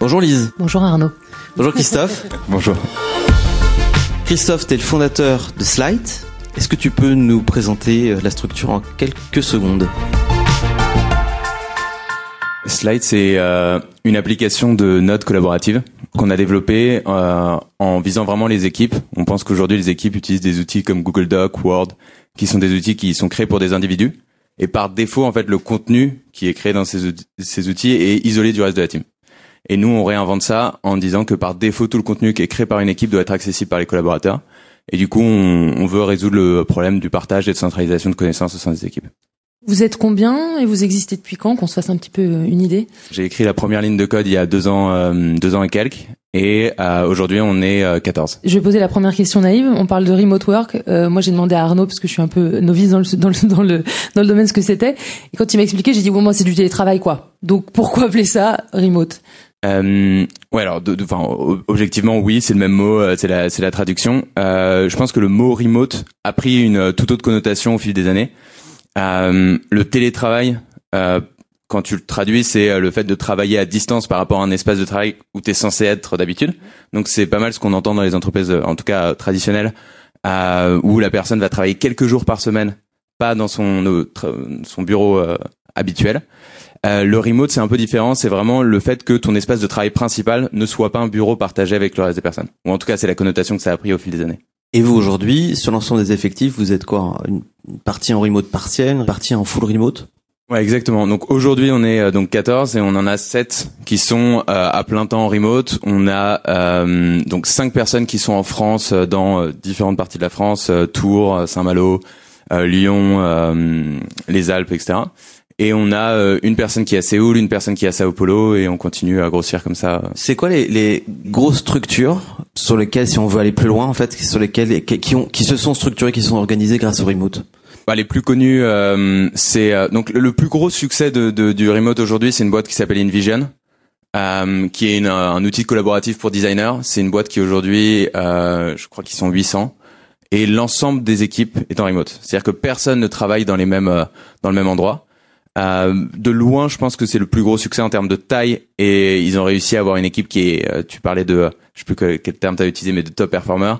Bonjour Lise. Bonjour Arnaud. Bonjour Christophe. Bonjour. Christophe, tu es le fondateur de Slide. Est-ce que tu peux nous présenter la structure en quelques secondes? Slide, c'est euh, une application de notes collaboratives qu'on a développée euh, en visant vraiment les équipes. On pense qu'aujourd'hui, les équipes utilisent des outils comme Google Doc, Word, qui sont des outils qui sont créés pour des individus. Et par défaut, en fait, le contenu qui est créé dans ces outils, ces outils est isolé du reste de la team. Et nous, on réinvente ça en disant que par défaut, tout le contenu qui est créé par une équipe doit être accessible par les collaborateurs. Et du coup, on, on veut résoudre le problème du partage et de centralisation de connaissances au sein des équipes. Vous êtes combien et vous existez depuis quand Qu'on se fasse un petit peu une idée? J'ai écrit la première ligne de code il y a deux ans, euh, deux ans et quelques, et euh, aujourd'hui on est euh, 14. Je vais poser la première question naïve. On parle de remote work. Euh, moi, j'ai demandé à Arnaud parce que je suis un peu novice dans le dans le dans le, dans le domaine ce que c'était. Et quand il m'a expliqué, j'ai dit bon moi c'est du télétravail quoi. Donc pourquoi appeler ça remote? Euh, ouais, alors, de, de- objectivement, oui, c'est le même mot, euh, c'est la, c'est la traduction. Euh, je pense que le mot remote a pris une euh, toute autre connotation au fil des années. Euh, le télétravail, euh, quand tu le traduis, c'est le fait de travailler à distance par rapport à un espace de travail où tu es censé être d'habitude. Donc c'est pas mal ce qu'on entend dans les entreprises, en tout cas traditionnelles, où la personne va travailler quelques jours par semaine, pas dans son, son bureau habituel. Euh, le remote, c'est un peu différent. C'est vraiment le fait que ton espace de travail principal ne soit pas un bureau partagé avec le reste des personnes. Ou en tout cas, c'est la connotation que ça a pris au fil des années. Et vous aujourd'hui, sur l'ensemble des effectifs, vous êtes quoi? Une, partie en remote partielle, une partie en full remote? Ouais, exactement. Donc aujourd'hui, on est euh, donc 14 et on en a 7 qui sont euh, à plein temps en remote. On a euh, donc 5 personnes qui sont en France euh, dans euh, différentes parties de la France, euh, Tours, Saint-Malo, euh, Lyon, euh, les Alpes, etc. Et on a euh, une personne qui est à Séoul, une personne qui est à Sao Paulo et on continue à grossir comme ça. C'est quoi les, les grosses structures sur lesquelles, si on veut aller plus loin, en fait, sur lesquelles qui, ont qui se sont structurées, qui se sont organisées grâce au remote? Bah, les plus connus, euh, c'est euh, donc le, le plus gros succès de, de- du remote aujourd'hui, c'est une boîte qui s'appelle InVision, euh, qui est une, un outil collaboratif pour designers. C'est une boîte qui aujourd'hui, euh, je crois qu'ils sont 800, et l'ensemble des équipes est en remote. C'est-à-dire que personne ne travaille dans les mêmes euh, dans le même endroit. Euh, de loin, je pense que c'est le plus gros succès en termes de taille, et ils ont réussi à avoir une équipe qui est, euh, tu parlais de, euh, je sais plus que- quel terme tu utilisé, mais de top performer.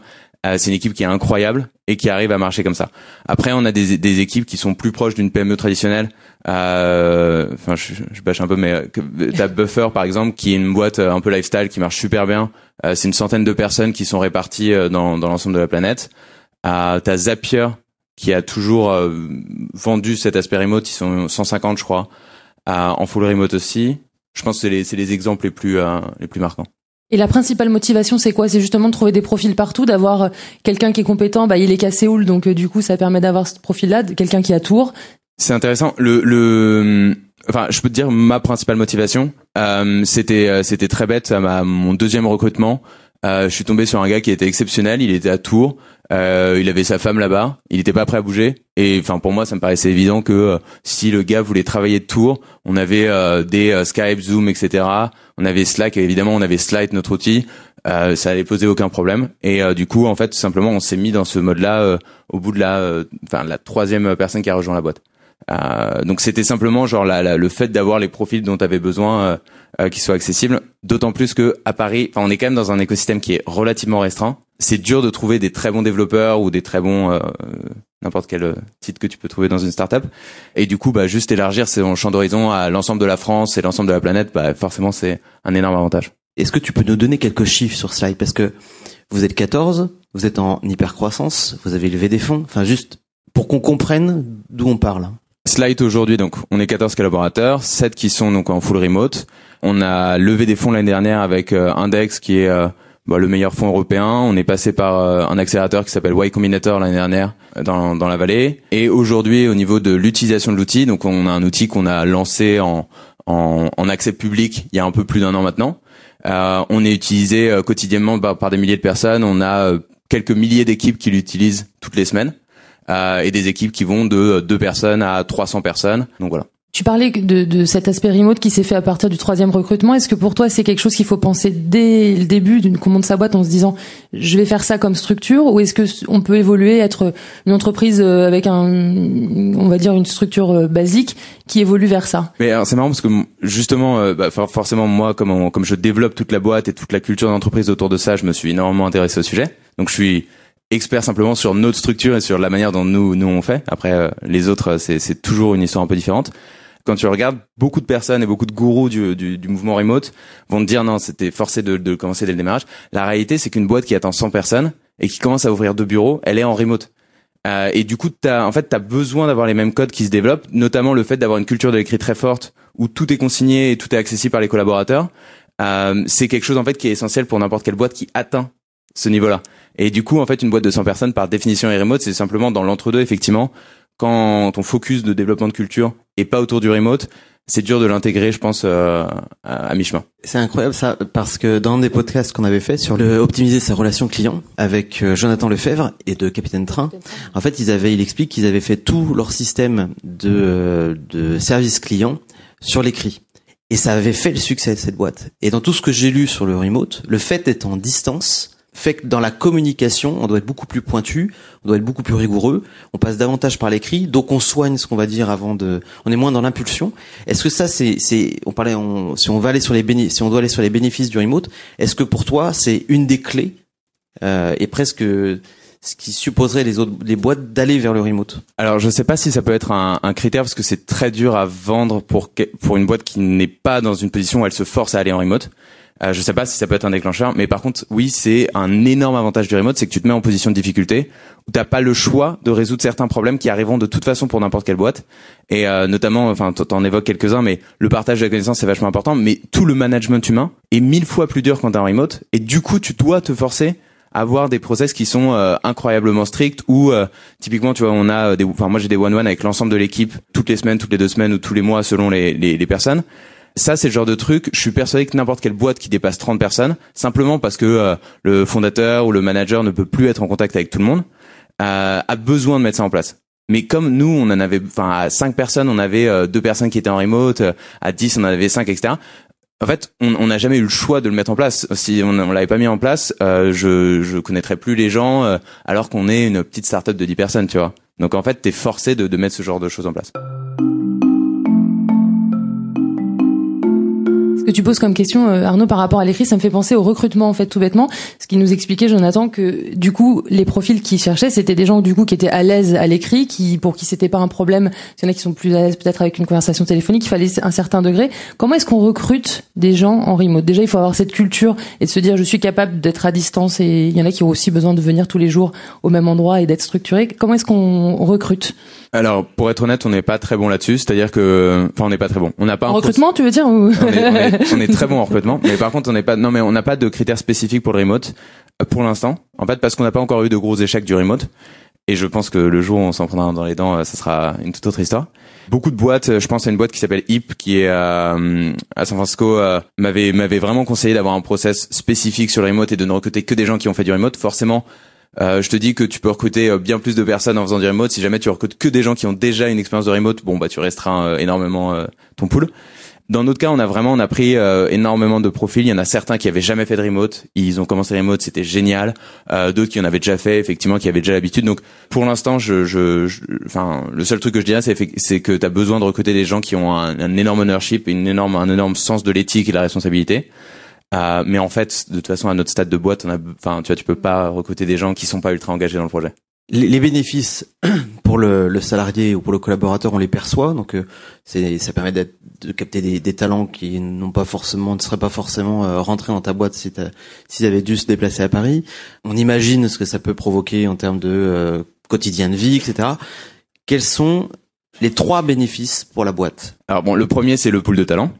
C'est une équipe qui est incroyable et qui arrive à marcher comme ça. Après, on a des, équipes qui sont plus proches d'une PME traditionnelle. Euh, Enfin, je, bâche un peu, mais t'as Buffer par exemple, qui est une boîte un peu lifestyle qui marche super bien. C'est une centaine de personnes qui sont réparties dans, l'ensemble de la planète. T'as Zapier qui a toujours euh, vendu cet aspect remote. Ils sont 150, je crois, euh, en full remote aussi. Je pense que c'est les, c'est les exemples les plus euh, les plus marquants. Et la principale motivation, c'est quoi? C'est justement de trouver des profils partout, d'avoir euh, quelqu'un qui est compétent. Bah, il est qu'à Séoul, donc euh, du coup, ça permet d'avoir ce profil-là, de quelqu'un qui à Tours. C'est intéressant. Le, le, enfin, je peux te dire ma principale motivation. Euh, c'était, euh, c'était très bête. À ma, mon deuxième recrutement, je suis tombé sur un gars qui était exceptionnel. Il était à Tours. Euh, il avait sa femme là-bas. Il n'était pas prêt à bouger. Et enfin, pour moi, ça me paraissait évident que euh, si le gars voulait travailler de Tours, on avait euh, des euh, Skype, Zoom, etc. On avait Slack. Et évidemment, on avait Slide, notre outil. Euh, ça allait poser aucun problème. Et euh, du coup, en fait, tout simplement, on s'est mis dans ce mode-là euh, au bout de la, euh, enfin, la troisième personne qui a rejoint la boîte. Euh, donc c'était simplement genre la, la- le fait d'avoir les profils dont tu avais besoin euh, euh, qui soient accessibles. D'autant plus que à Paris, on est quand même dans un écosystème qui est relativement restreint. C'est dur de trouver des très bons développeurs ou des très bons euh, n'importe quel titre que tu peux trouver dans une startup. Et du coup, bah juste élargir son champ d'horizon à l'ensemble de la France et l'ensemble de la planète, bah forcément c'est un énorme avantage. Est-ce que tu peux nous donner quelques chiffres sur Slide? Parce que vous êtes 14, vous êtes en hyper croissance, vous avez levé des fonds. Enfin, juste pour qu'on comprenne d'où on parle. Slide aujourd'hui, donc on est 14 collaborateurs, 7 qui sont donc en full remote. On a levé des fonds l'année dernière avec euh, Index qui est euh, bah, le meilleur fonds européen. On est passé par euh, un accélérateur qui s'appelle Y Combinator l'année dernière dans, dans la vallée. Et aujourd'hui, au niveau de l'utilisation de l'outil, donc on a un outil qu'on a lancé en, en, accès public il y a un peu plus d'un an maintenant. On est utilisé quotidiennement par, par des milliers de personnes. On a quelques milliers d'équipes qui l'utilisent toutes les semaines. Euh, et des équipes qui vont de deux personnes à 300 personnes. Donc voilà. Tu parlais de, de cet aspect remote qui s'est fait à partir du troisième recrutement. Est-ce que pour toi c'est quelque chose qu'il faut penser dès le début d'une commande de sa boîte en se disant je vais faire ça comme structure ou est-ce que on peut évoluer être une entreprise euh, avec un on va dire une structure euh, basique qui évolue vers ça? Mais c'est marrant parce que justement bah, forcément moi comme comme je développe toute la boîte et toute la culture d'entreprise autour de ça, je me suis énormément intéressé au sujet. Donc je suis expert simplement sur notre structure et sur la manière dont nous nous on fait. Après les autres c'est c'est toujours une histoire un peu différente quand tu regardes, beaucoup de personnes et beaucoup de gourous du, du, du mouvement remote vont te dire non, c'était forcé de, de commencer dès le démarrage. La réalité, c'est qu'une boîte qui attend 100 personnes et qui commence à ouvrir deux bureaux, elle est en remote. Euh, et du coup, as, en fait, t'as besoin d'avoir les mêmes codes qui se développent, notamment le fait d'avoir une culture de l'écrit très forte où tout est consigné et tout est accessible par les collaborateurs. Euh, c'est quelque chose en fait qui est essentiel pour n'importe quelle boîte qui atteint ce niveau-là. Et du coup, en fait, une boîte de 100 personnes, par définition est remote, c'est simplement dans l'entre-deux, effectivement, quand ton focus de développement de culture est pas autour du remote, c'est dur de l'intégrer, je pense, euh, à, mi-chemin. C'est incroyable ça, parce que dans des podcasts qu'on avait fait sur le optimiser sa relation client avec euh, Jonathan Lefebvre et de Capitaine Train, en fait, ils avaient, il explique qu'ils avaient fait tout leur système de, de service client sur l'écrit. Et ça avait fait le succès de cette boîte. Et dans tout ce que j'ai lu sur le remote, le fait d'être en distance, fait que dans la communication, on doit être beaucoup plus pointu, on doit être beaucoup plus rigoureux, on passe davantage par l'écrit, donc on soigne ce qu'on va dire avant de, on est moins dans l'impulsion. Est-ce que ça, c'est, c'est, on parlait, on, si on va aller sur les bénéfices, si on doit aller sur les bénéfices du remote, est-ce que pour toi, c'est une des clés euh, et presque ce qui supposerait les autres les boîtes d'aller vers le remote? Alors je sais pas si ça peut être un, un critère parce que c'est très dur à vendre pour pour une boîte qui n'est pas dans une position où elle se force à aller en remote. Euh, je sais pas si ça peut être un déclencheur, mais par contre, oui, c'est un énorme avantage du remote, c'est que tu te mets en position de difficulté où t'as pas le choix de résoudre certains problèmes qui arriveront de toute façon pour n'importe quelle boîte. Et euh, notamment, enfin, t'en évoques quelques-uns, mais le partage de la connaissance c'est vachement important. Mais tout le management humain est mille fois plus dur quand t'es en remote, et du coup, tu dois te forcer à avoir des process qui sont euh, incroyablement stricts ou euh, typiquement tu vois on a des enfin moi j'ai des one one avec l'ensemble de l'équipe toutes les semaines toutes les deux semaines ou tous les mois selon les, les, les personnes ça, c'est le genre de truc, je suis persuadé que n'importe quelle boîte qui dépasse 30 personnes, simplement parce que euh, le fondateur ou le manager ne peut plus être en contact avec tout le monde, euh, a besoin de mettre ça en place. Mais comme nous, on en avait, enfin, à 5 personnes, on avait euh, deux personnes qui étaient en remote, à 10, on en avait 5, etc. En fait, on n'a jamais eu le choix de le mettre en place. Si on, on l'avait pas mis en place, je je connaîtrais plus les gens, alors qu'on est une petite startup de 10 personnes, tu vois. Donc en fait, t'es forcé de, de mettre ce genre de choses en place. Ce que tu poses comme question, euh, Arnaud, par rapport à l'écrit, ça me fait penser au recrutement, en fait, tout bêtement. Ce qui nous expliquait, Jonathan, que du coup, les profils qu'ils cherchaient, c'était des gens du coup qui étaient à l'aise à l'écrit, qui pour qui c'était pas un problème. Il y en a qui sont plus à l'aise peut-être avec une conversation téléphonique. Il fallait un certain degré. Comment est-ce qu'on recrute des gens en remote? Déjà, il faut avoir cette culture et de se dire, je suis capable d'être à distance. Et il y en a qui ont aussi besoin de venir tous les jours au même endroit et d'être structuré. Comment est-ce qu'on recrute? Alors, pour être honnête, on n'est pas très bon là-dessus. C'est-à-dire que, enfin, on n'est pas très bon. On n'a pas en recrutement, tu veux dire ou... on, est, on, est, très bon en recrutement, mais par contre, on n'est pas. Non, mais on n'a pas de critères spécifiques pour le remote euh, pour l'instant. En fait, parce qu'on n'a pas encore eu de gros échecs du remote. Et je pense que le jour où on s'en prendra dans les dents, euh, ça sera une toute autre histoire. Beaucoup de boîtes, euh, je pense à une boîte qui s'appelle HIP, qui est à, San Francisco, m'avait m'avait vraiment conseillé d'avoir un process spécifique sur le remote et de ne recruter que des gens qui ont fait du remote. Forcément, je te dis que tu peux recruter bien plus de personnes en faisant du remote. Si jamais tu recrutes que des gens qui ont déjà une expérience de remote, bon bah tu restreins énormément ton pool. Dans notre cas, on a vraiment on a pris énormément de profils. Il y en a certains qui avaient jamais fait de remote, ils ont commencé remote, c'était génial. D'autres qui en avaient déjà fait, effectivement, qui avaient déjà l'habitude. Donc pour l'instant, je, je, enfin le seul truc que je dirais, c'est que tu as besoin de recruter des gens qui ont un, un énorme ownership, une énorme un énorme sens de l'éthique et de la responsabilité. Euh, mais en fait, de toute façon, à notre stade de boîte, on a, enfin, tu vois, tu peux pas recruter des gens qui sont pas ultra engagés dans le projet. Les, bénéfices pour le, le, salarié ou pour le collaborateur, on les perçoit, donc euh, c'est, ça permet de capter des, des, talents qui n'ont pas forcément, ne seraient pas forcément euh, rentrés dans ta boîte si s'ils avaient dû se déplacer à Paris. On imagine ce que ça peut provoquer en termes de euh, quotidien de vie, etc. Quels sont les trois bénéfices pour la boîte? Alors bon, le premier c'est le pool de talents.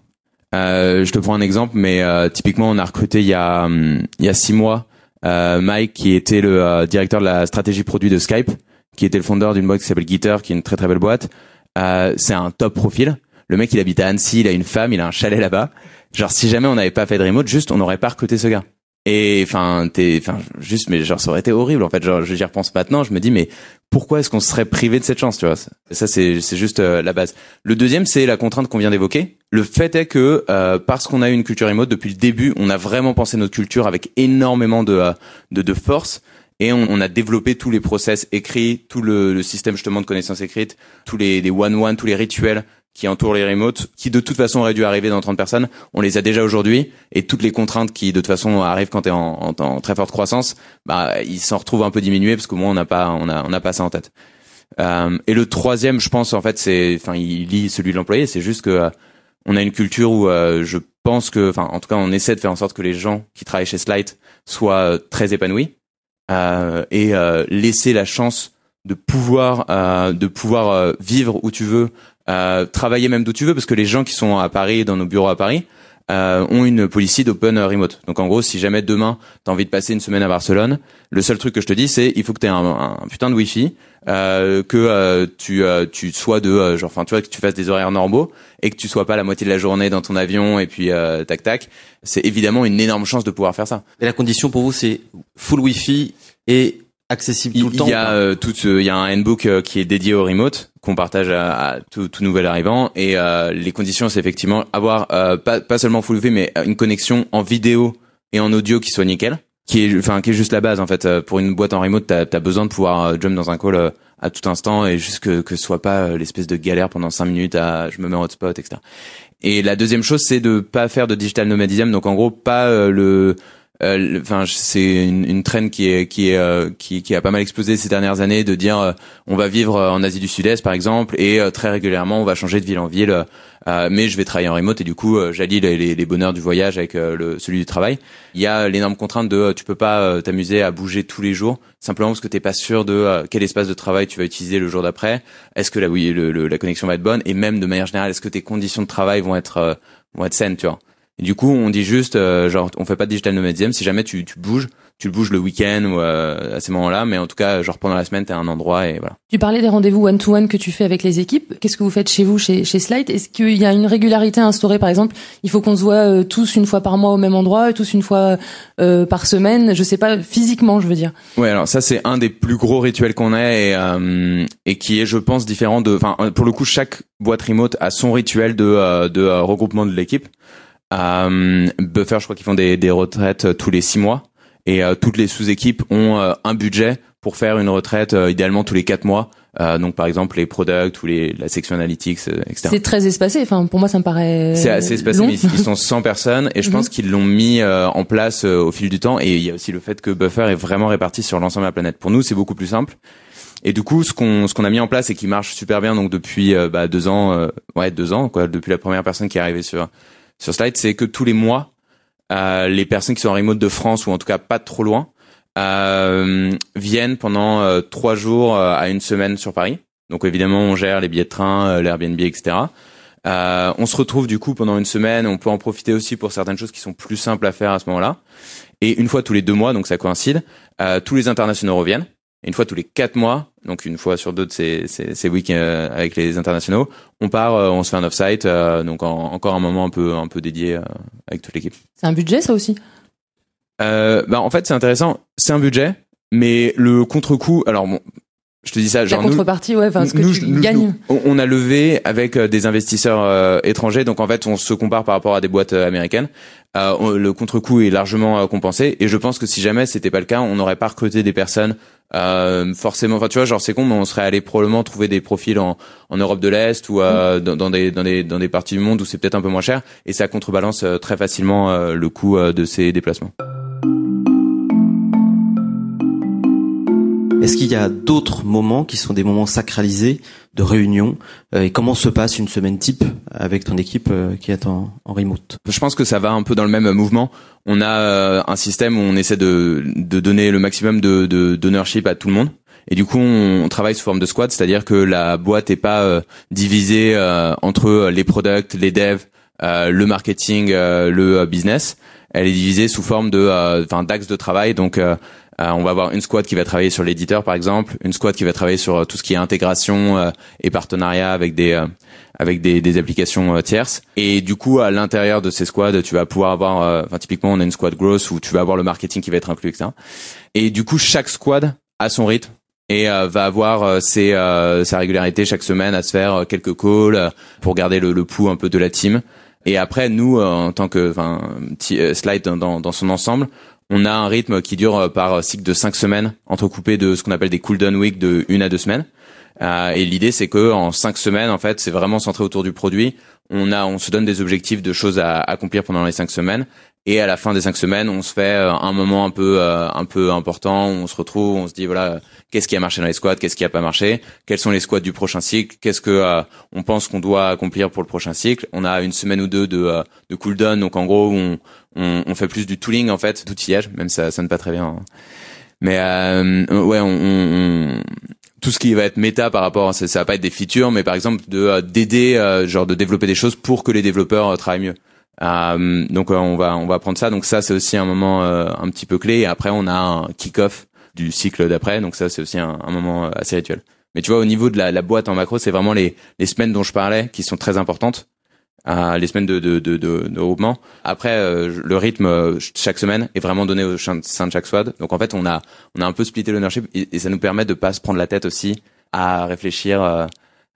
Euh, je te prends un exemple, mais euh, typiquement, on a recruté il y a hum, il y a six mois Mike, qui était le euh, directeur de la stratégie produit de Skype, qui était le fondeur d'une boîte qui s'appelle Gitter, qui est une très très belle boîte. c'est un top profil. Le mec, il habite à Annecy, il a une femme, il a un chalet là-bas. Genre, si jamais on n'avait pas fait de remote, juste, on n'aurait pas recruté ce gars. Et enfin, t'es, enfin, juste, mais genre, ça aurait été horrible. En fait, genre, j'y repense maintenant, je me dis, mais pourquoi est-ce qu'on se serait privé de cette chance, tu vois? Ça, c'est, c'est juste euh, la base. Le deuxième, c'est la contrainte qu'on vient d'évoquer. Le fait est que euh, parce qu'on a eu une culture remote depuis le début, on a vraiment pensé notre culture avec énormément de euh, de, de force. Et on, on, a développé tous les process écrits, tout le, le système justement de connaissances écrites, tous les, les one-one, tous les rituels qui entourent les remotes, qui de toute façon auraient dû arriver dans 30 personnes, on les a déjà aujourd'hui, et toutes les contraintes qui de toute façon arrivent quand tu es en, en, très forte croissance, bah ils s'en retrouvent un peu diminués parce qu'au moins on n'a pas on a on n'a pas ça en tête. Euh, et le troisième, je pense en fait, c'est, enfin, il lit celui de l'employé, c'est juste que euh, on a une culture où euh, je pense que, enfin, en tout cas, on essaie de faire en sorte que les gens qui travaillent chez Slide soient euh, très épanouis et laisser la chance de pouvoir de pouvoir vivre où tu veux euh, travailler même d'où tu veux, parce que les gens qui sont à Paris, dans nos bureaux à Paris, euh, ont une policy d'open remote. Donc en gros, si jamais demain t'as envie de passer une semaine à Barcelone, le seul truc que je te dis, c'est il faut que t'aies un, un putain de wifi, euh, que euh, tu euh, tu sois de euh, genre, enfin tu vois que tu fasses des horaires normaux et que tu sois pas la moitié de la journée dans ton avion et puis tac tac. C'est évidemment une énorme chance de pouvoir faire ça. Et la condition pour vous, c'est full wifi et accessible tout le temps. Il y a euh, tout, il y a un handbook euh, qui est dédié au remote qu'on partage à, à tout, tout, nouvel arrivant et euh, les conditions c'est effectivement avoir euh, pas, pas seulement full V mais une connexion en vidéo et en audio qui soit nickel, qui est enfin qui est juste la base en fait pour une boîte en remote t'as as besoin de pouvoir jump dans un call à tout instant et juste que que ce soit pas l'espèce de galère pendant cinq minutes à je me mets en hotspot etc. Et la deuxième chose c'est de pas faire de digital nomadism donc en gros pas le euh, enfin c'est une, une traîne qui est qui est euh, qui, qui a pas mal explosé ces dernières années de dire euh, on va vivre en Asie du Sud-Est par exemple et très régulièrement on va changer de ville en ville mais je vais travailler en remote et du coup j'allie les, les, bonheurs du voyage avec le, celui du travail. Il y a l'énorme contrainte de tu peux pas t'amuser à bouger tous les jours simplement parce que t'es pas sûr de quel espace de travail tu vas utiliser le jour d'après. Est-ce que la oui le, la connexion va être bonne? Et même de manière générale est-ce que tes conditions de travail vont être vont être saines tu vois? Du coup, on dit juste, euh, genre, on fait pas de digital nomadism. Si jamais tu, tu bouges, tu le bouges le week-end ou euh, à ces moments-là, mais en tout cas, genre pendant la semaine, t'es à un endroit et voilà. Tu parlais des rendez-vous one-to-one que tu fais avec les équipes. Qu'est-ce que vous faites chez vous, chez, chez Slide? Est-ce qu'il y a une régularité instaurée, par exemple Il faut qu'on se voit euh, tous une fois par mois au même endroit, tous une fois euh, par semaine. Je sais pas physiquement, je veux dire. Ouais, alors ça c'est un des plus gros rituels qu'on a et et qui est, je pense, différent de. Enfin, pour le coup, chaque boîte remote a son rituel de de regroupement de l'équipe. Euh, Buffer, je crois qu'ils font des, des, retraites euh, tous les six mois. Et euh, toutes les sous-équipes ont euh, un budget pour faire une retraite idéalement tous les quatre mois. donc par exemple les products ou les, la section analytics, etc. C'est très espacé. Enfin pour moi ça me paraît. C'est assez espacé. Mais ils sont 100 personnes et je pense mhm. qu'ils l'ont mis en place au fil du temps. Et il y a aussi le fait que Buffer est vraiment réparti sur l'ensemble de la planète. Pour nous c'est beaucoup plus simple. Et du coup, ce qu'on ce qu'on a mis en place et qui marche super bien, donc depuis bah, deux ans, ouais deux ans, quoi, depuis la première personne qui est arrivée sur sur Slide, c'est que tous les mois, euh, les personnes qui sont en remote de France ou en tout cas pas trop loin euh, viennent pendant euh, trois jours euh, à une semaine sur Paris. Donc évidemment, on gère les billets de train, euh, l'Airbnb, etc. on se retrouve du coup pendant une semaine. On peut en profiter aussi pour certaines choses qui sont plus simples à faire à ce moment-là. Et une fois tous les deux mois, donc ça coïncide, tous les internationaux reviennent une fois tous les quatre mois, donc une fois sur deux de ces, ces, ces week euh, avec les internationaux, on part, euh, on se fait un off-site, euh, donc encore un moment un peu un peu dédié avec toute l'équipe. C'est un budget ça aussi? Bah en fait c'est intéressant, c'est un budget, mais le contre-coup, alors bon, je te dis ça, genre la contrepartie, ouais, enfin ce que tu gagnes. on a levé avec des investisseurs étrangers, donc en fait on se compare par rapport à des boîtes américaines. le contre-coup est largement compensé, et je pense que si jamais c'était pas le cas, on n'aurait pas recruté des personnes euh, forcément enfin tu vois genre c'est con mais on serait allé probablement trouver des profils en, en Europe de l'Est ou euh, mm. dans, dans, des dans des dans des parties du monde où c'est peut-être un peu moins cher et ça contrebalance euh, très facilement euh, le coût de ces déplacements. Est-ce qu'il y a d'autres moments qui sont des moments sacralisés de réunion euh, Et comment se passe une semaine type avec ton équipe euh, qui est en, remote? Je pense que ça va un peu dans le même mouvement. On a euh, un système où on essaie de, de donner le maximum de, de d'ownership à tout le monde. Et du coup, on, travaille sous forme de squad, c'est-à-dire que la boîte est pas divisée entre les products, les devs, le marketing, le business. Elle est divisée sous forme de, enfin, d'axes de travail. Donc on va avoir une squad qui va travailler sur l'éditeur par exemple, une squad qui va travailler sur tout ce qui est intégration et partenariat avec des avec des, applications tierces. Et du coup, à l'intérieur de ces squads, tu vas pouvoir avoir, enfin typiquement, on a une squad growth où tu vas avoir le marketing qui va être inclus, etc. Et du coup, chaque squad a son rythme et euh, va avoir euh, euh, sa régularité chaque semaine à se faire quelques calls pour garder le, le pouls un peu de la team. Et après, nous, en tant que slide dans son ensemble, on a un rythme qui dure par cycle de cinq semaines, entrecoupé de ce qu'on appelle des cooldown week de une à deux semaines. Euh, et l'idée, c'est que en cinq semaines, en fait, c'est vraiment centré autour du produit. On a, on se donne des objectifs de choses à accomplir pendant les cinq semaines. Et à la fin des cinq semaines, on se fait un moment un peu, un peu important. Où on se retrouve, on se dit voilà, qu'est-ce qui a marché dans les squads, qu'est-ce qui a pas marché, quels sont les squads du prochain cycle, qu'est-ce que euh, on pense qu'on doit accomplir pour le prochain cycle. On a une semaine ou deux de, euh, de cooldown, donc en gros on, on, on, fait plus du tooling en fait, d'outillage, même ça sonne pas très bien. Hein. Mais euh, ouais, on, on, tout ce qui va être méta par rapport, ça, ça va pas être des features, mais par exemple de euh, d'aider, genre de développer des choses pour que les développeurs travaillent mieux. Euh, donc on va on va prendre ça. Donc ça c'est aussi un moment un petit peu clé. Et après on a un kick-off du cycle d'après. Donc ça, c'est aussi un, un, moment euh, assez rituel. Mais tu vois, au niveau de la, la boîte en macro, c'est vraiment les, les semaines dont je parlais qui sont très importantes. Euh, les semaines de, de, de, de, de. Après, euh, le rythme euh, chaque semaine est vraiment donné au sein de chaque squad. Donc en fait, on a on a un peu splitté l'ownership et, et, ça nous permet de pas se prendre la tête aussi à réfléchir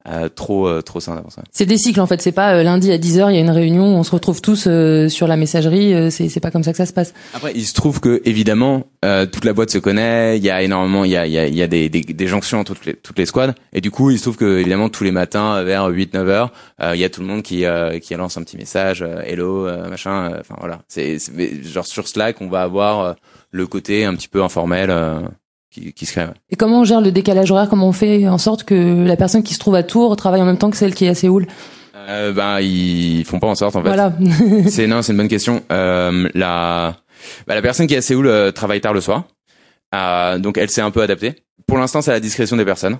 euh, trop euh, trop ça. C'est des cycles en fait, c'est pas euh, lundi à 10h, il y a une réunion, on se retrouve tous sur la messagerie, c'est c'est pas comme ça que ça se passe. Après, il se trouve que évidemment toute la boîte se connaît, il y a énormément il y a il y a, il y a des, des, des jonctions entre toutes les toutes les squads et du coup, il se trouve que évidemment tous les matins vers 8 9 heures, il y a tout le monde qui qui lance un petit message hello machin enfin voilà, c'est genre sur Slack, on va avoir le côté un petit peu informel qui, se Et comment on gère le décalage horaire? Comment on fait en sorte que la personne qui se trouve à Tours travaille en même temps que celle qui est à Séoul? Euh, Ben ils font pas en sorte en fait. Voilà. c'est non, c'est une bonne question. Euh, la bah, la personne qui est à Séoul euh, travaille tard le soir, euh, donc elle s'est un peu adaptée. Pour l'instant, c'est à la discrétion des personnes.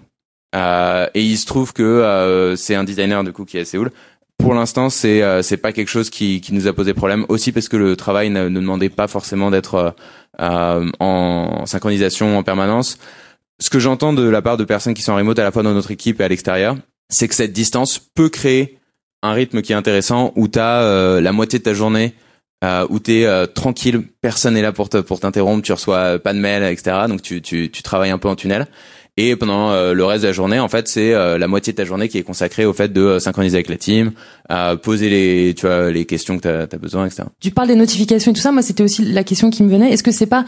Euh, et il se trouve que euh, c'est un designer du coup qui est à Séoul. Pour l'instant, c'est c'est pas quelque chose qui, qui nous a posé problème. Aussi parce que le travail ne, ne demandait pas forcément d'être euh, en synchronisation en permanence. Ce que j'entends de la part de personnes qui sont en remote à la fois dans notre équipe et à l'extérieur, c'est que cette distance peut créer un rythme qui est intéressant où tu as euh, la moitié de ta journée euh, où tu es euh, tranquille, personne n'est là pour pour t'interrompre, tu reçois pas de mail, etc. Donc tu, tu travailles un peu en tunnel. Et pendant euh, le reste de la journée, en fait, c'est euh, la moitié de ta journée qui est consacrée au fait de euh, synchroniser avec la team, poser les, tu vois, les questions que tu as, besoin, etc. Tu parles des notifications et tout ça. Moi, c'était aussi la question qui me venait. Est-ce que c'est pas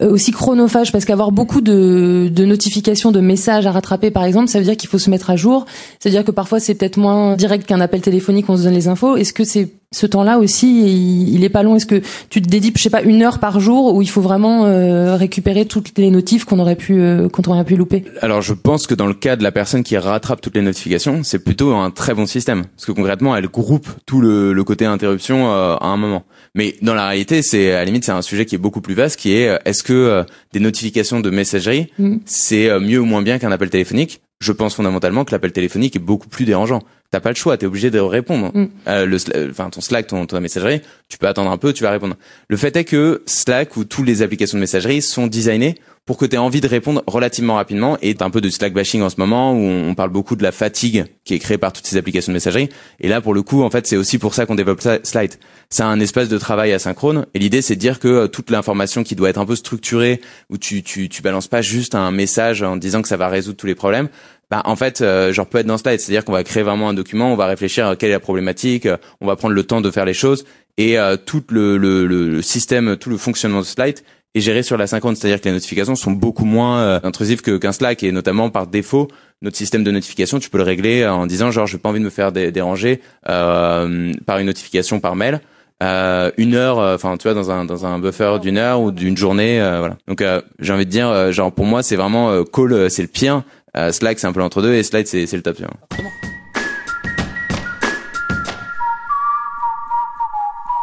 aussi chronophage parce qu'avoir beaucoup de, de notifications, de messages à rattraper, par exemple, ça veut dire qu'il faut se mettre à jour. C'est-à-dire que parfois, c'est peut-être moins direct qu'un appel téléphonique, on se donne les infos. Est-ce que c'est ce temps-là aussi, il, est pas long? Est-ce que tu te dédies, je sais pas, une heure par jour où il faut vraiment euh, récupérer toutes les notifs qu'on aurait pu euh, qu'on aurait pu louper? Alors, je pense que dans le cas de la personne qui rattrape toutes les notifications, c'est plutôt un très bon système parce que concrètement, elle groupe tout le, le côté interruption euh, à un moment. Mais dans la réalité, c'est à la limite, c'est un sujet qui est beaucoup plus vaste, qui est est-ce que des notifications de messagerie, mm. c'est mieux ou moins bien qu'un appel téléphonique? Je pense fondamentalement que l'appel téléphonique est beaucoup plus dérangeant t'as pas le choix, t'es obligé de répondre. Mm. Euh, le, enfin ton Slack, ton, ton messagerie, tu peux attendre un peu, tu vas répondre. Le fait est que Slack ou toutes les applications de messagerie sont designées pour que tu aies envie de répondre relativement rapidement. Et t'as un peu de Slack bashing en ce moment où on parle beaucoup de la fatigue qui est créée par toutes ces applications de messagerie. Et là, pour le coup, en fait, c'est aussi pour ça qu'on développe Slide. C'est un espace de travail asynchrone. Et l'idée, c'est de dire que euh, toute l'information qui doit être un peu structurée, où tu, tu, tu balances pas juste un message en disant que ça va résoudre tous les problèmes, bah en fait euh, genre peut être dans slide c'est-à-dire qu'on va créer vraiment un document on va réfléchir à quelle est la problématique euh, on va prendre le temps de faire les choses et euh, tout le, le, le, système tout le fonctionnement de slide est géré sur la synchrone c'est-à-dire que les notifications sont beaucoup moins euh, intrusives que qu'un Slack et notamment par défaut notre système de notification tu peux le régler en disant genre j'ai pas envie de me faire déranger par une notification par mail euh, une heure, enfin tu vois dans un dans un buffer d'une heure ou d'une journée, voilà. Donc j'ai envie de dire, genre pour moi c'est vraiment call, c'est le pire. Euh, Slack, c'est un peu entre deux et Slide, c'est le top.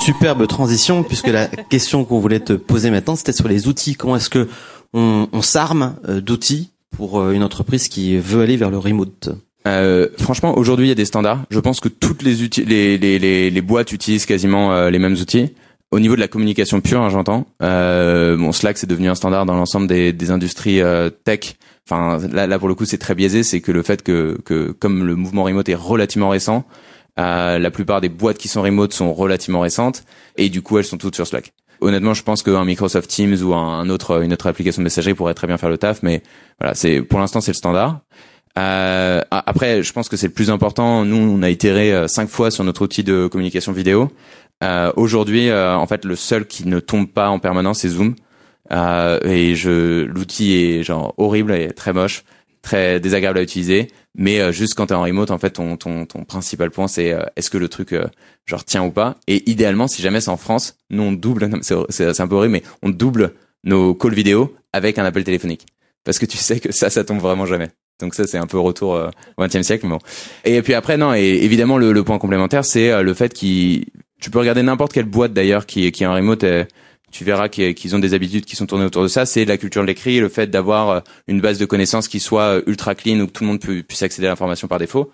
Superbe transition, puisque la question qu'on voulait te poser maintenant, c'était sur les outils. Comment est-ce que on, on s'arme euh, d'outils pour euh, une entreprise qui veut aller vers le remote? Euh, franchement, aujourd'hui, il y a des standards. Je pense que toutes les, les, les, les, les boîtes utilisent quasiment les mêmes outils. Au niveau de la communication pure, hein, j'entends. Euh, bon, Slack c'est devenu un standard dans l'ensemble des, des industries euh, tech. Enfin, là, là pour le coup, c'est très biaisé. C'est que le fait que, que comme le mouvement remote est relativement récent, euh, la plupart des boîtes qui sont remote sont relativement récentes et du coup, elles sont toutes sur Slack. Honnêtement, je pense qu'un Microsoft Teams ou un autre, une autre application de messagerie pourrait très bien faire le taf, mais voilà, c'est pour l'instant c'est le standard. Euh, après, je pense que c'est le plus important. Nous, on a itéré euh, cinq fois sur notre outil de communication vidéo. Euh, Aujourd'hui, euh, en fait, le seul qui ne tombe pas en permanence, c'est Zoom. Euh, et je, l'outil est genre horrible et très moche, très désagréable à utiliser. Mais euh, juste quand t'es en remote, en fait, ton, ton, ton principal point, c'est est-ce que le truc genre tient ou pas? Et idéalement, si jamais c'est en France, nous on double, c'est un peu horrible, mais on double nos calls vidéo avec un appel téléphonique parce que tu sais que ça, ça tombe vraiment jamais. Donc ça, c'est un peu retour euh, au XXe siècle. bon. Et puis après, non, et évidemment, le, le point complémentaire, c'est euh, le fait qu'il... Tu peux regarder n'importe quelle boîte d'ailleurs qui, qui est en remote, euh, tu verras qu'ils ont des habitudes qui sont tournées autour de ça. C'est la culture de l'écrit, le fait d'avoir une base de connaissances qui soit ultra clean, où tout le monde puisse accéder à l'information par défaut.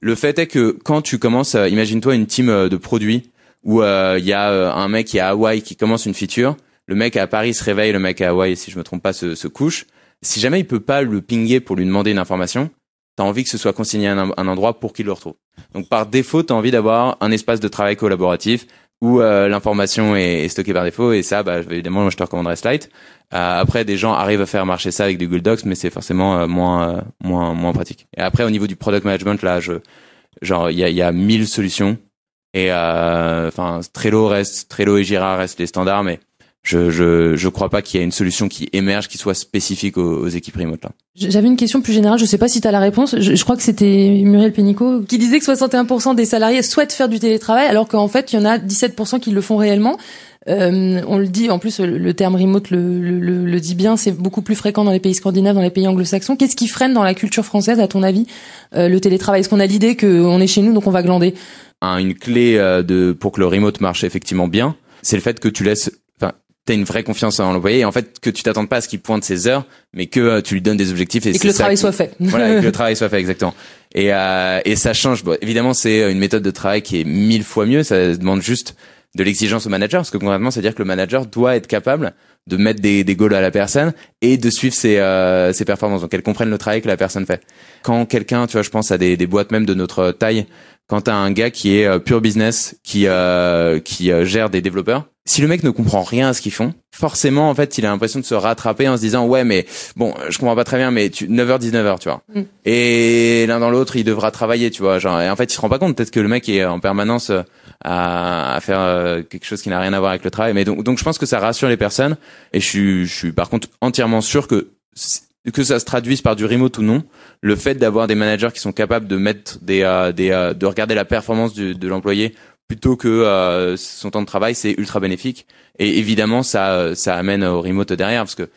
Le fait est que quand tu commences, imagine-toi une team de produits où il y a un mec qui est à Hawaï qui commence une feature, le mec à Paris se réveille, le mec à Hawaï, si je me trompe pas, se, se couche si jamais il peut pas le pinguer pour lui demander une information, t'as envie que ce soit consigné à un, endroit pour qu'il le retrouve. Donc par défaut, t'as envie d'avoir un espace de travail collaboratif où euh, l'information est, stockée par défaut et ça, bah, évidemment, je te recommanderais Slide. Euh, après, des gens arrivent à faire marcher ça avec des Google Docs, mais c'est forcément euh, moins, moins, moins pratique. Et après, au niveau du product management, là, je, genre, il y a, y a mille solutions et enfin, Trello reste, Trello et Jira restent les standards, mais je je je crois pas qu'il y ait une solution qui émerge qui soit spécifique aux, équipes remote là. J'avais une question plus générale, je sais pas si tu as la réponse. Je, je crois que c'était Muriel Pénicaud qui disait que 61% des salariés souhaitent faire du télétravail alors qu'en fait, il y en a 17% qui le font réellement. Euh, on le dit, en plus le, terme remote le, le, le dit bien, c'est beaucoup plus fréquent dans les pays scandinaves, dans les pays anglo-saxons. Qu'est-ce qui freine dans la culture française, à ton avis, euh, le télétravail? Est-ce qu'on a l'idée qu'on est chez nous, donc on va glander? Une clé euh, de pour que le remote marche effectivement bien, c'est le fait que tu laisses t'as une vraie confiance en l'employé et en fait que tu t'attendes pas à ce qu'il pointe ses heures mais que euh, tu lui donnes des objectifs et, et que le travail soit fait. Voilà que le travail soit fait exactement. Et euh, et ça change. Bon, évidemment c'est une méthode de travail qui est mille fois mieux. Ça demande juste de l'exigence au manager parce que concrètement c'est à dire que le manager doit être capable de mettre des, des goals à la personne et de suivre ses, euh, ses performances donc qu'elle comprenne le travail que la personne fait quand quelqu'un tu vois je pense à des, des boîtes même de notre taille quand t'as un gars qui est euh, pure business qui euh, qui gère des développeurs si le mec ne comprend rien à ce qu'ils font, forcément, en fait, il a l'impression de se rattraper en se disant, ouais, mais bon, je comprends pas très bien, mais tu, 9h, 19h, tu vois. Mm. Et l'un dans l'autre, il devra travailler, tu vois. Genre, et en fait, il se rend pas compte, peut-être que le mec est en permanence euh, à, à faire euh, quelque chose qui n'a rien à voir avec le travail. Mais donc, donc, je pense que ça rassure les personnes. Et je suis, je suis par contre entièrement sûr que que ça se traduise par du remote ou non, le fait d'avoir des managers qui sont capables de mettre des, euh, des de regarder la performance de l'employé plutôt que euh, son temps de travail, c'est ultra bénéfique. Et évidemment, ça, ça amène au remote derrière, parce que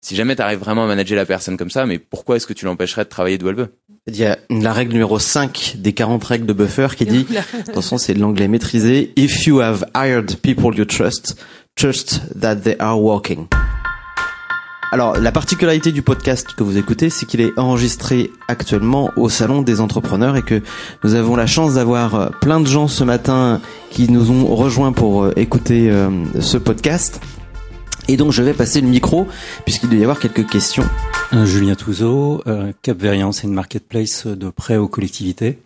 si jamais tu arrives vraiment à manager la personne comme ça, mais pourquoi est-ce que tu l'empêcherais de travailler d'où elle veut? Il y a la règle numéro 5 des 40 règles de Buffer qui dit, attention, c'est de l'anglais maîtrisé, If you have hired people you trust, trust that they are working. Alors, la particularité du podcast que vous écoutez, c'est qu'il est enregistré actuellement au Salon des entrepreneurs et que nous avons la chance d'avoir euh, plein de gens ce matin qui nous ont rejoints pour euh, écouter euh, ce podcast. Et donc, je vais passer le micro puisqu'il doit y avoir quelques questions. Julien Touzeau, Cap Verian, c'est une marketplace de prêt aux collectivités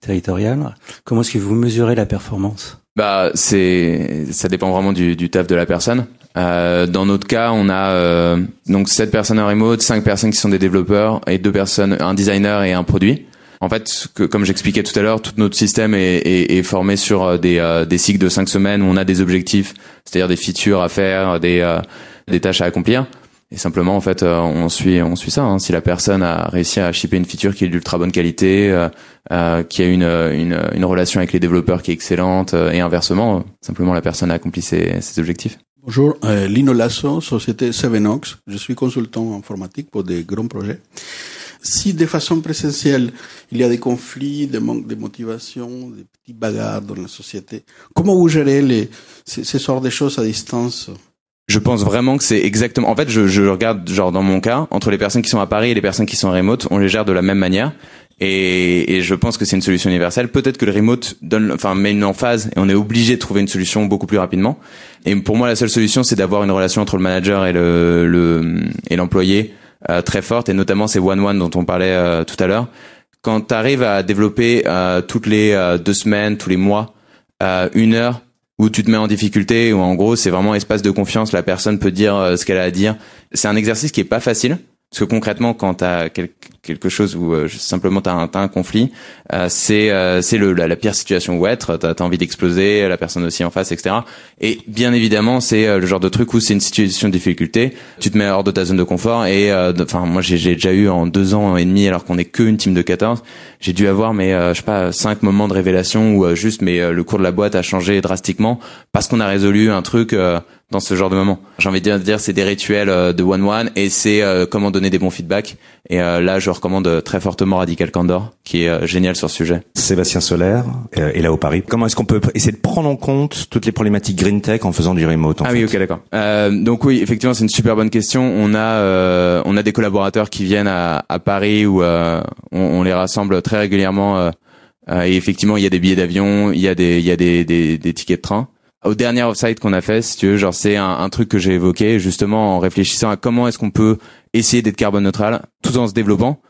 territoriales. Comment est-ce que vous mesurez la performance? Bah, c'est, ça dépend vraiment du, du taf de la personne. Euh, dans notre cas, on a euh, donc sept personnes en remote, cinq personnes qui sont des développeurs et deux personnes, un designer et un produit. En fait, que, comme j'expliquais tout à l'heure, tout notre système est, est, est formé sur euh, des, euh, des cycles de cinq semaines où on a des objectifs, c'est-à-dire des features à faire, des, euh, des tâches à accomplir. Et simplement, en fait, on suit, on suit ça. Hein. Si la personne a réussi à shipper une feature qui est d'ultra bonne qualité, euh, qui a une, une, une, relation avec les développeurs qui est excellente, et inversement, simplement la personne a accompli ses, ses objectifs. Bonjour, euh, Lino Lasso, société Sevenox. Je suis consultant informatique pour des grands projets. Si de façon présentielle, il y a des conflits, des manques de motivation, des petits bagarres dans la société, comment vous gérez les, ces, ces sortes de choses à distance? Je pense vraiment que c'est exactement. En fait, je, je regarde genre dans mon cas entre les personnes qui sont à Paris et les personnes qui sont remote, on les gère de la même manière. Et, et je pense que c'est une solution universelle. Peut-être que le remote donne, enfin, met une emphase et on est obligé de trouver une solution beaucoup plus rapidement. Et pour moi, la seule solution, c'est d'avoir une relation entre le manager et le, le et l'employé très forte, et notamment ces one-one dont on parlait euh, tout à l'heure. Quand tu arrives à développer euh, toutes les deux semaines, tous les mois, une heure où tu te mets en difficulté, où en gros c'est vraiment espace de confiance, la personne peut dire ce qu'elle a à dire. C'est un exercice qui est pas facile parce que concrètement, quand tu as quelque chose où euh, simplement tu as, un conflit, euh, c'est euh, c'est le la, pire situation où être. Tu as, envie d'exploser, la personne aussi en face, etc. Et bien évidemment, c'est le genre de truc où c'est une situation de difficulté. Tu te mets hors de ta zone de confort. Et enfin, moi, j'ai déjà eu en deux ans et demi, alors qu'on est qu'une team de 14, j'ai dû avoir mais je sais pas cinq moments de révélation où juste mais le cours de la boîte a changé drastiquement parce qu'on a résolu un truc dans ce genre de moment. J'ai envie de dire, c'est des rituels euh, de one-one et c'est euh, comment donner des bons feedbacks. Et euh, là, je recommande très fortement Radical Candor, qui est génial sur ce sujet. Sébastien Solaire est là au Paris. Comment est-ce qu'on peut essayer de prendre en compte toutes les problématiques green tech en faisant du remote en Ah oui, ok, d'accord. donc oui, effectivement, c'est une super bonne question. On a on a des collaborateurs qui viennent à, à Paris où on, on, les rassemble très régulièrement. et effectivement, il y a des billets d'avion, il y a des il y a des, des, des tickets de train au dernier offsite qu'on a fait, si tu veux, genre c'est un, truc que j'ai évoqué justement en réfléchissant à comment est-ce qu'on peut essayer d'être carbone neutral tout en se développant.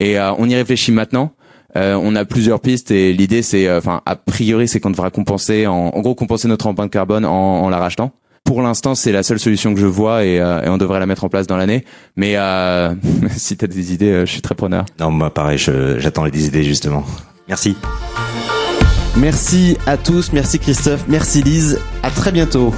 Et euh, on y réfléchit maintenant. Euh, on a plusieurs pistes et l'idée c'est, euh, enfin a priori c'est qu'on devra compenser, en, gros compenser notre empreinte carbone en, en la rachetant. Pour l'instant, c'est la seule solution que je vois et, et, on devrait la mettre en place dans l'année. Mais si tu as des idées, je suis très preneur. Non, moi pareil, j'attends les idées justement. Merci. Merci à tous, merci Christophe, merci Lise, à très bientôt.